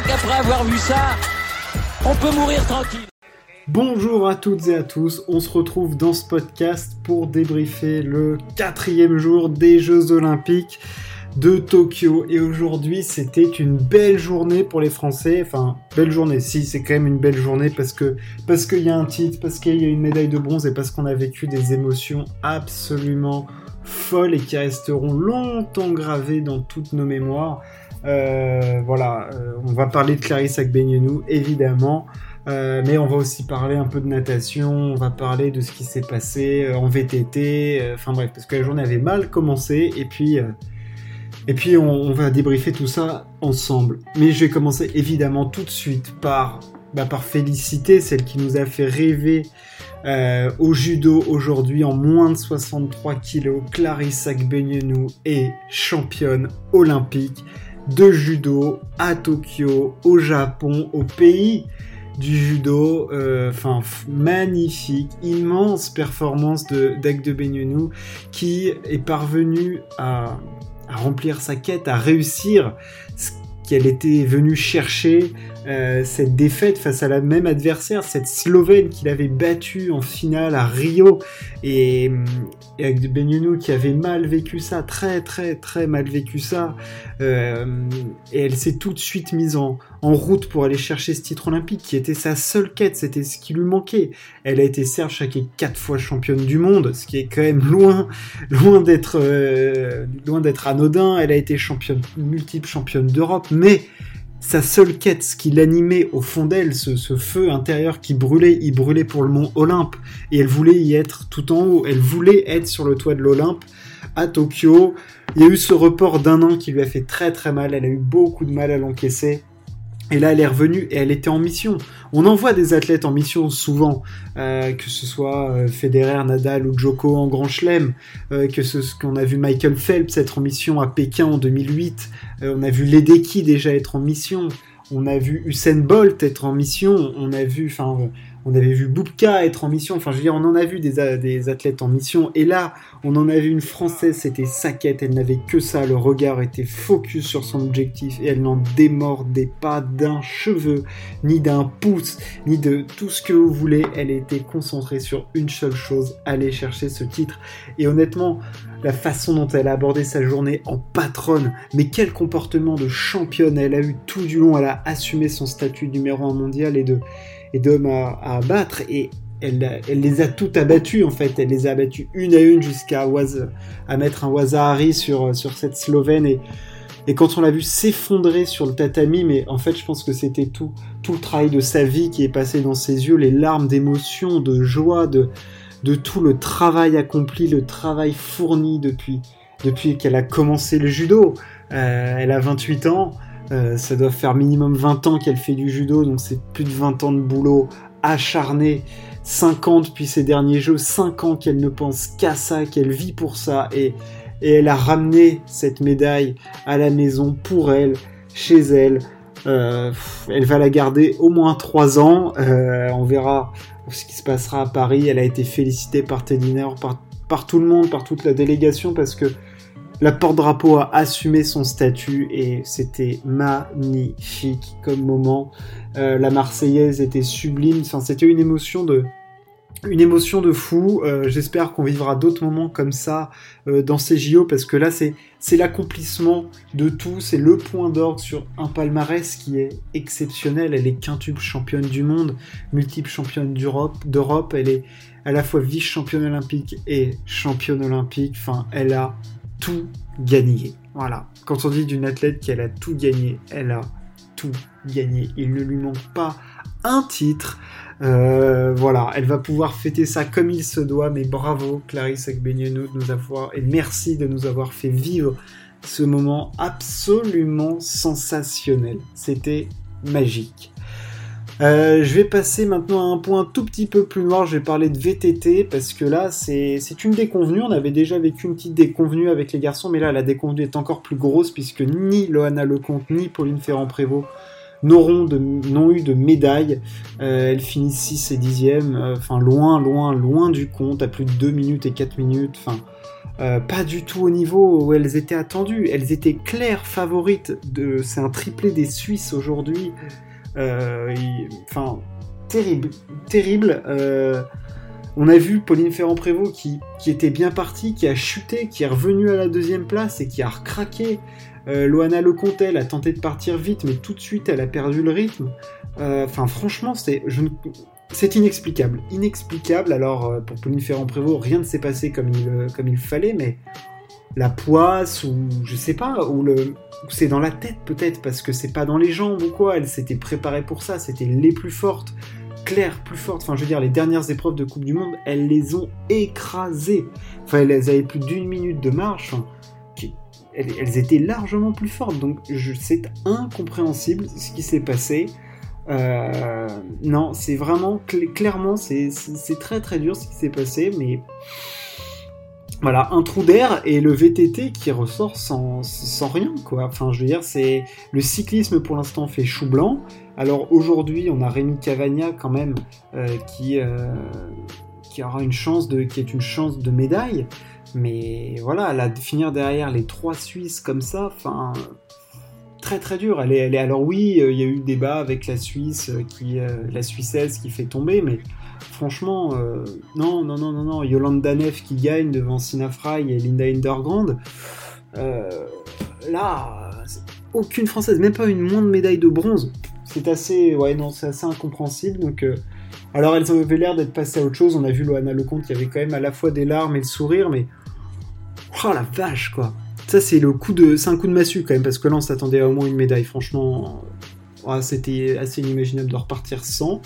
crois qu'après avoir vu ça, on peut mourir tranquille. Bonjour à toutes et à tous, on se retrouve dans ce podcast pour débriefer le quatrième jour des Jeux Olympiques de Tokyo. Et aujourd'hui, c'était une belle journée pour les Français. Enfin, belle journée. Si, c'est quand même une belle journée parce que parce qu'il y a un titre, parce qu'il y a une médaille de bronze et parce qu'on a vécu des émotions absolument folles et qui resteront longtemps gravées dans toutes nos mémoires. Euh, voilà, euh, on va parler de Clarisse Agbenienou, évidemment. Euh, mais on va aussi parler un peu de natation, on va parler de ce qui s'est passé en VTT, enfin bref, parce que la journée avait mal commencé, et puis, on, va débriefer tout ça ensemble. Mais je vais commencer évidemment tout de suite par, bah, par féliciter celle qui nous a fait rêver au judo aujourd'hui en moins de 63 kilos, Clarissa Agbenienou est championne olympique de judo à Tokyo, au Japon, au pays du judo. Euh, enfin, magnifique, immense performance de Dag de Benyonou qui est parvenu à, remplir sa quête, à réussir ce qu'elle était venue chercher euh, cette défaite face à la même adversaire, cette Slovène qu'il avait battue en finale à Rio, et, avec Benyonou qui avait mal vécu ça, très très très mal vécu ça, euh, et elle s'est tout de suite mise en, route pour aller chercher ce titre olympique qui était sa seule quête, c'était ce qui lui manquait. Elle a été certes chaque quatre fois championne du monde, ce qui est quand même loin loin d'être euh, loin d'être anodin. Elle a été championne multiple championne d'Europe, mais sa seule quête, ce qui l'animait au fond d'elle, ce, feu intérieur qui brûlait, il brûlait pour le mont Olympe, et elle voulait y être tout en haut, elle voulait être sur le toit de l'Olympe à Tokyo. Il y a eu ce report d'un an qui lui a fait très très mal, elle a eu beaucoup de mal à l'encaisser, et là, elle est revenue et elle était en mission. On envoie des athlètes en mission souvent, euh, que ce soit euh, Federer, Nadal ou Joko en Grand Chelem, euh, que ce qu'on a vu Michael Phelps être en mission à Pékin en 2008, on a vu Ledecky déjà être en mission, on a vu Usain Bolt être en mission, on a vu, on avait vu Boubka être en mission, enfin je veux dire, on en a vu des, athlètes en mission, et là, on en a vu une française, c'était Saquette, elle n'avait que ça, le regard était focus sur son objectif, et elle n'en démordait pas d'un cheveu, ni d'un pouce, ni de tout ce que vous voulez, elle était concentrée sur une seule chose, aller chercher ce titre, et honnêtement, la façon dont elle a abordé sa journée en patronne, mais quel comportement de championne. Elle a eu tout du long, elle a assumé son statut numéro 1 mondial et de et d'hommes à, abattre et elle, elle, les a toutes abattues en fait, elle les a abattues une à une jusqu'à à mettre un Wazahari sur, sur cette Slovène. Et, et quand on l'a vu s'effondrer sur le tatami, mais en fait je pense que c'était tout, tout le travail de sa vie qui est passé dans ses yeux, les larmes d'émotion, de joie, de, de tout le travail accompli, le travail fourni depuis, depuis qu'elle a commencé le judo. Euh, elle a 28 ans, euh, ça doit faire minimum 20 ans qu'elle fait du judo, donc c'est plus de 20 ans de boulot acharné. 5 ans depuis ses derniers jeux, 5 ans qu'elle ne pense qu'à ça, qu'elle vit pour ça, et, elle a ramené cette médaille à la maison pour elle, chez elle. Euh, elle va la garder au moins 3 ans. Euh, on verra ce qui se passera à Paris. Elle a été félicitée par Teddy par tout le monde, par toute la délégation, parce que la porte-drapeau a assumé son statut et c'était magnifique comme moment. Euh, la Marseillaise était sublime. C'était une émotion de, fou. Euh, j'espère qu'on vivra d'autres moments comme ça euh, dans ces JO parce que là, c'est, l'accomplissement de tout. C'est le point d'orgue sur un palmarès qui est exceptionnel. Elle est quintuple championne du monde, multiple championne d'Europe. d'Europe. Elle est à la fois vice-championne olympique et championne olympique. Enfin, elle a tout gagné. Voilà. Quand on dit d'une athlète qu'elle a tout gagné, elle a tout gagné. Il ne lui manque pas un titre. Euh, voilà, elle va pouvoir fêter ça comme il se doit, mais bravo Clarisse Agbenienou de nous avoir, et merci de nous avoir fait vivre ce moment absolument sensationnel. C'était magique. Euh, je vais passer maintenant à un point tout petit peu plus noir. Je vais parler de VTT parce que là, c'est une déconvenue. On avait déjà vécu une petite déconvenue avec les garçons, mais là, la déconvenue est encore plus grosse puisque ni Loana Lecomte ni Pauline Ferrand-Prévot n'auront n'ont eu de médaille. Euh, elles finissent 6 et 10e, euh, enfin loin, loin, loin du compte, à plus de 2 minutes et 4 minutes. Enfin, pas du tout au niveau où elles étaient attendues. Elles étaient claires favorites. C'est un triplé des Suisses aujourd'hui. Enfin, terrible, terrible. On a vu Pauline Ferrand-Prévot qui, était bien partie, qui a chuté, qui est revenue à la deuxième place et qui a recraqué. Euh, Loana Lecontel a tenté de partir vite, mais tout de suite elle a perdu le rythme. Euh, enfin, franchement, c'est, c'est inexplicable. Inexplicable. Alors, euh, pour Pauline Ferrand-Prévot, rien ne s'est passé comme il fallait, mais la poisse, ou je sais pas, ou le. C'est dans la tête peut-être, parce que c'est pas dans les jambes ou quoi. Elle s'était préparée pour ça, c'était les plus fortes claires, plus fortes. Enfin, je veux dire, les dernières épreuves de Coupe du Monde, elles les ont écrasées. Enfin, elles avaient plus d'une minute de marche. elles, étaient largement plus fortes. Donc, c'est incompréhensible ce qui s'est passé. Euh, non, c'est vraiment clairement, c'est très très dur ce qui s'est passé, mais voilà, un trou d'air et le VTT qui ressort sans, sans rien, quoi. Enfin, je veux dire, c'est le cyclisme pour l'instant fait chou blanc. Alors aujourd'hui, on a Rémi Cavagna quand même euh, qui, euh, qui aura une chance de, qui est une chance de médaille. Mais voilà, finir derrière les trois Suisses comme ça, enfin, très très dur. Elle alors oui, euh, il y a eu débat avec la Suisse, qui, la Suissesse qui fait tomber, mais franchement, non, non, non, non, non. Yolande Danef qui gagne devant Sina Fry et Linda Hindergrand. là, aucune française, même pas une moindre médaille de bronze c'est assez, ouais, non, assez incompréhensible. Donc, euh, alors elles avaient l'air d'être passées à autre chose. On a vu Loana Lecomte, y avait quand même à la fois des larmes et le sourire, mais oh la vache quoi. Ça c'est le coup de, c'est un coup de massue quand même parce que là on s'attendait au moins une médaille. Franchement, c'était assez inimaginable de repartir sans.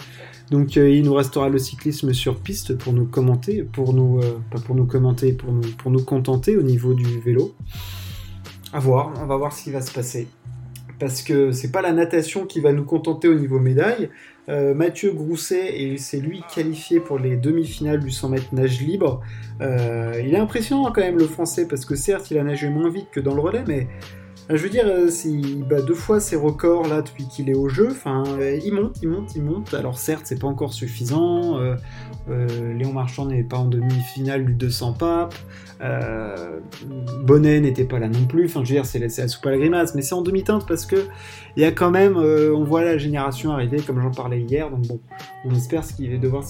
Donc euh, il nous restera le cyclisme sur piste pour nous commenter, pour nous, euh, pour nous commenter, pour nous, pour nous contenter au niveau du vélo. À voir, on va voir ce qui va se passer parce que c'est pas la natation qui va nous contenter au niveau médaille. Euh, Mathieu Grousset, et c'est lui qualifié pour les demi-finales du 100 mètres nage libre. Il est impressionnant quand même le français, parce que certes il a nagé moins vite que dans le relais, mais euh, je veux dire, euh, bat deux fois ses records là depuis qu'il est au jeu, enfin, euh, il monte, il monte, il monte. Alors certes, c'est pas encore suffisant. Léon Marchand n'est pas en demi-finale du 200 papes. Bonnet n'était pas là non plus. Enfin, je veux dire, c'est la, soupe à la grimace, mais c'est en demi-teinte parce que il y a quand même, on voit la génération arriver, comme j'en parlais hier. Donc bon, on espère ce qu'il va devoir,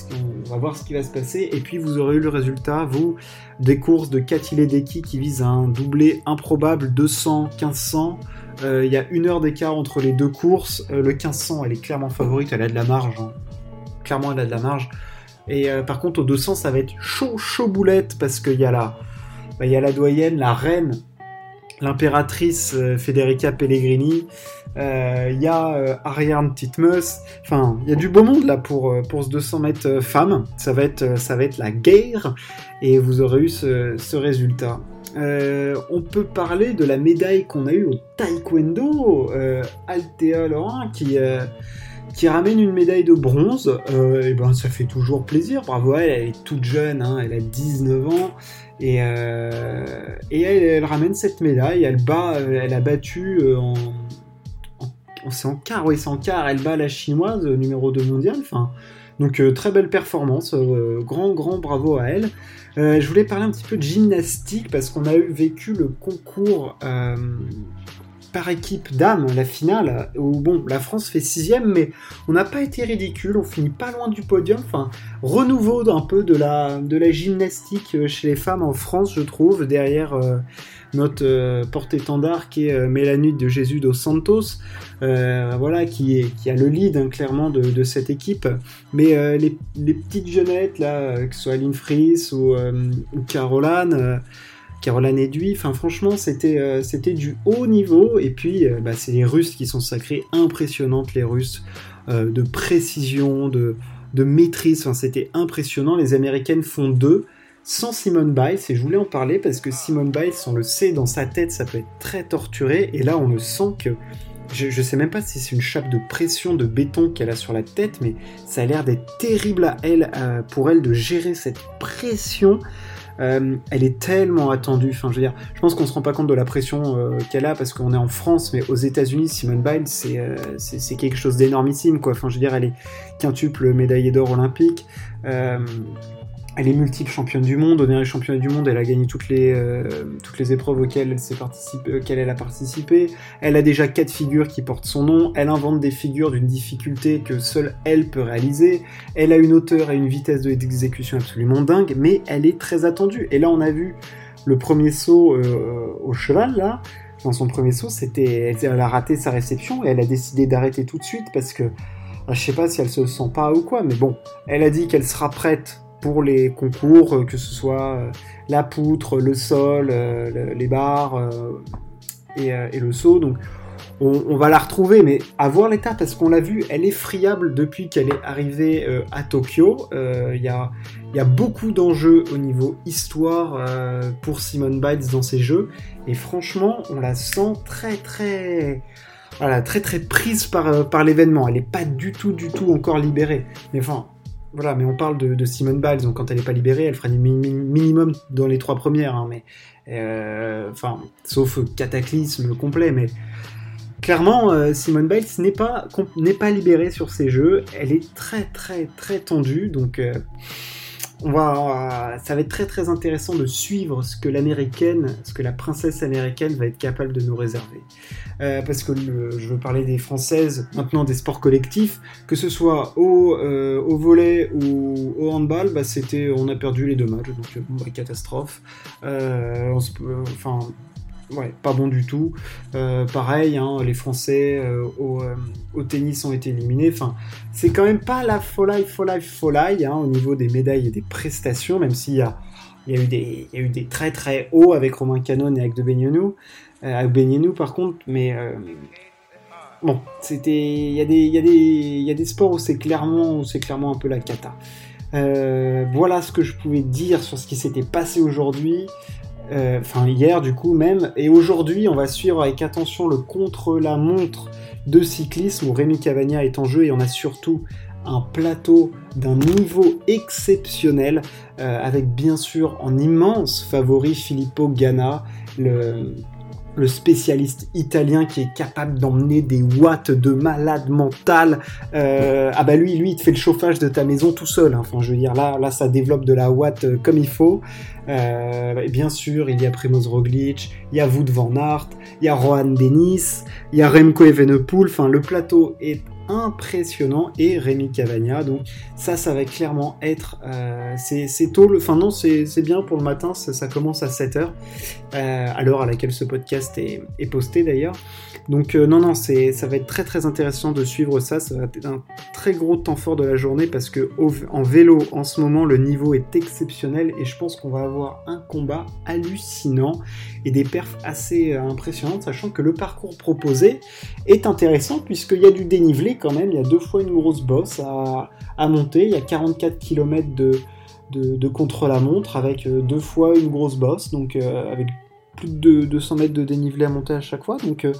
on va voir ce qui va se passer. Et puis vous aurez eu le résultat, vous, des courses de Katilé Deki qui vise à un doublé improbable 200, 15 euh, il y a une heure d'écart entre les deux courses. Euh, le 1500, elle est clairement favorite, elle a de la marge. Hein. Clairement, elle a de la marge. Et euh, par contre, au 200, ça va être chaud, chaud boulette parce qu'il y a la, bah, il y a la doyenne, la reine, l'impératrice Federica Pellegrini, il y a Ariane Titmus, enfin, il y a du beau monde là pour, pour ce 200 mètres femmes. Ça va, être, ça va être la guerre et vous aurez eu ce résultat on peut parler de la médaille qu'on a eue au taekwondo, Altea Laurent, qui, ramène une médaille de bronze, et ben ça fait toujours plaisir, bravo elle, elle est toute jeune, hein, elle a 19 ans, et, euh, elle, ramène cette médaille, elle bat, euh, elle a battu euh, en, en, c'est en quart, c'est en quart, elle bat la chinoise numéro 2 mondial, enfin, donc très belle performance, grand grand bravo à elle. Je voulais parler un petit peu de gymnastique parce qu'on a eu vécu le concours par équipe dames, la finale, où bon, la France fait sixième, mais on n'a pas été ridicule, on finit pas loin du podium. Enfin, renouveau d'un peu de la, de la gymnastique euh, chez les femmes en France, je trouve, derrière euh, notre euh, porte-étendard qui est Mélanie de Jésus dos Santos, voilà, qui, est, qui a le lead hein, clairement de, cette équipe. Mais les, petites jeunettes, là, que ce soit Aline Fries ou, Caroline, Caroline Eduy, enfin franchement c'était euh, du haut niveau. Et puis euh, bah, c'est les Russes qui sont sacrés, impressionnantes les Russes, euh, de précision, de, de maîtrise, c'était impressionnant, les Américaines font deux, sans Simone Biles, et je voulais en parler parce que Simone Biles, on le sait, dans sa tête ça peut être très torturé, et là on le sent que je, je, sais même pas si c'est une chape de pression de béton qu'elle a sur la tête, mais ça a l'air d'être terrible à elle, pour elle de gérer cette pression. Euh, elle est tellement attendue. Je veux dire, je pense qu'on se rend pas compte de la pression euh, qu'elle a parce qu'on est en France, mais aux États-Unis, Simone Biles, euh, c'est quelque chose d'énormissime, quoi. Je veux dire, elle est quintuple médaillée d'or olympique. Elle est multiple championne du monde. Au dernier championnat du monde, elle a gagné toutes les, euh, toutes les épreuves auxquelles elle, participé, auxquelles elle a participé. Elle a déjà quatre figures qui portent son nom. Elle invente des figures d'une difficulté que seule elle peut réaliser. Elle a une hauteur et une vitesse d'exécution absolument dingue, mais elle est très attendue. Et là, on a vu le premier saut euh, au cheval, là. Dans son premier saut, c'était, elle a raté sa réception et elle a décidé d'arrêter tout de suite parce que, je sais pas si elle se sent pas ou quoi, mais bon, elle a dit qu'elle sera prête pour les concours, euh, que ce soit euh, la poutre, le sol, euh, les barres et, le saut. Donc on, va la retrouver, mais à voir l'état, parce qu'on l'a vu, elle est friable depuis qu'elle est arrivée à Tokyo. Il y, a, beaucoup d'enjeux au niveau histoire pour Simone Biles dans ses jeux, et franchement, on la sent très très voilà, très très prise par, par l'événement. Elle n'est pas du tout, du tout encore libérée. Mais enfin, voilà, mais on parle de, Simone Biles, donc quand elle n'est pas libérée, elle fera du minimum dans les trois premières, hein, mais euh, enfin, sauf cataclysme complet, mais clairement, euh, Simone Biles n'est pas pas libérée sur ses jeux, elle est très très très tendue, donc euh, on va, ça va être très très intéressant de suivre ce que l'américaine, ce que la princesse américaine va être capable de nous réserver. Euh, parce que je veux parler des françaises, maintenant des sports collectifs, que ce soit au, euh, au volet ou au handball, bah, c'était, on a perdu les deux matchs, donc bah, catastrophe. Euh, enfin, ouais, pas bon du tout. Euh, pareil, hein, les Français euh, euh, au, tennis ont été éliminés. Enfin, c'est quand même pas la folie, folie, folie hein, au niveau des médailles et des prestations, même s'il y a, il y, a eu des, très très hauts avec Romain Canon et avec De Benienou, avec Benienou par contre, mais bon, c'était, il y a des sports où c'est clairement, c'est clairement un peu la cata. voilà ce que je pouvais dire sur ce qui s'était passé aujourd'hui. Euh, enfin hier du coup même, et aujourd'hui on va suivre avec attention le contre-la-montre de cyclisme où Rémi Cavagna est en jeu et on a surtout un plateau d'un niveau exceptionnel euh, avec bien sûr en immense favori Filippo Ganna, le, le spécialiste italien qui est capable d'emmener des watts de malade mental. Euh, ah bah lui, lui, il te fait le chauffage de ta maison tout seul. Hein. Enfin, je veux dire, là, là, ça développe de la watt euh, comme il faut. Euh, bien sûr, il y a Primoz Roglic, il y a Wout van Aert, il y a Rohan Dennis, il y a Remco Evenepoel. Enfin, le plateau est impressionnant et Rémi Cavagna. Donc ça, ça va clairement être... Euh, c'est tôt, le, enfin non, c'est bien pour le matin, ça, commence à 7h, euh, à l'heure à laquelle ce podcast est, est posté d'ailleurs. Donc euh, non, non, c'est, ça va être très très intéressant de suivre ça. Ça va être un très gros temps fort de la journée parce que en vélo, en ce moment, le niveau est exceptionnel et je pense qu'on va avoir un combat hallucinant et des perfs assez euh, impressionnantes, sachant que le parcours proposé est intéressant puisqu'il y a du dénivelé quand même. Il y a deux fois une grosse bosse à, monter. Il y a 44 km de, de, contre-la-montre avec euh, deux fois une grosse bosse, donc avec plus de 200 mètres de dénivelé à monter à chaque fois. Donc euh,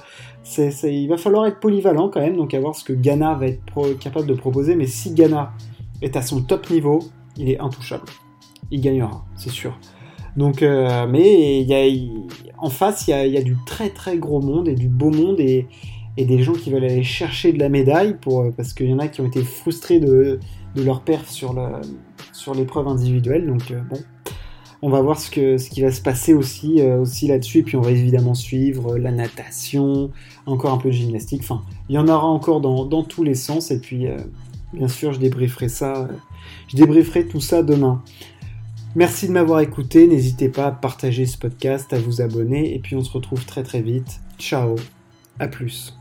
il va falloir être polyvalent quand même, donc à ce que Ghana va être capable de proposer. Mais si Ghana est à son top niveau, il est intouchable. Il gagnera, c'est sûr. Donc, euh, mais en face, il y a, du très très gros monde et du beau monde et, des gens qui veulent aller chercher de la médaille pour, parce qu'il y en a qui ont été frustrés de, leur perf sur, l'épreuve individuelle. Donc euh, bon, on va voir ce, qui va se passer aussi, euh, aussi là-dessus. Et puis on va évidemment suivre la natation, encore un peu de gymnastique. Enfin, il y en aura encore dans, tous les sens. Et puis, euh, bien sûr, je débrieferai ça. Euh, je débrieferai tout ça demain. Merci de m'avoir écouté. N'hésitez pas à partager ce podcast, à vous abonner. Et puis on se retrouve très très vite. Ciao. À plus.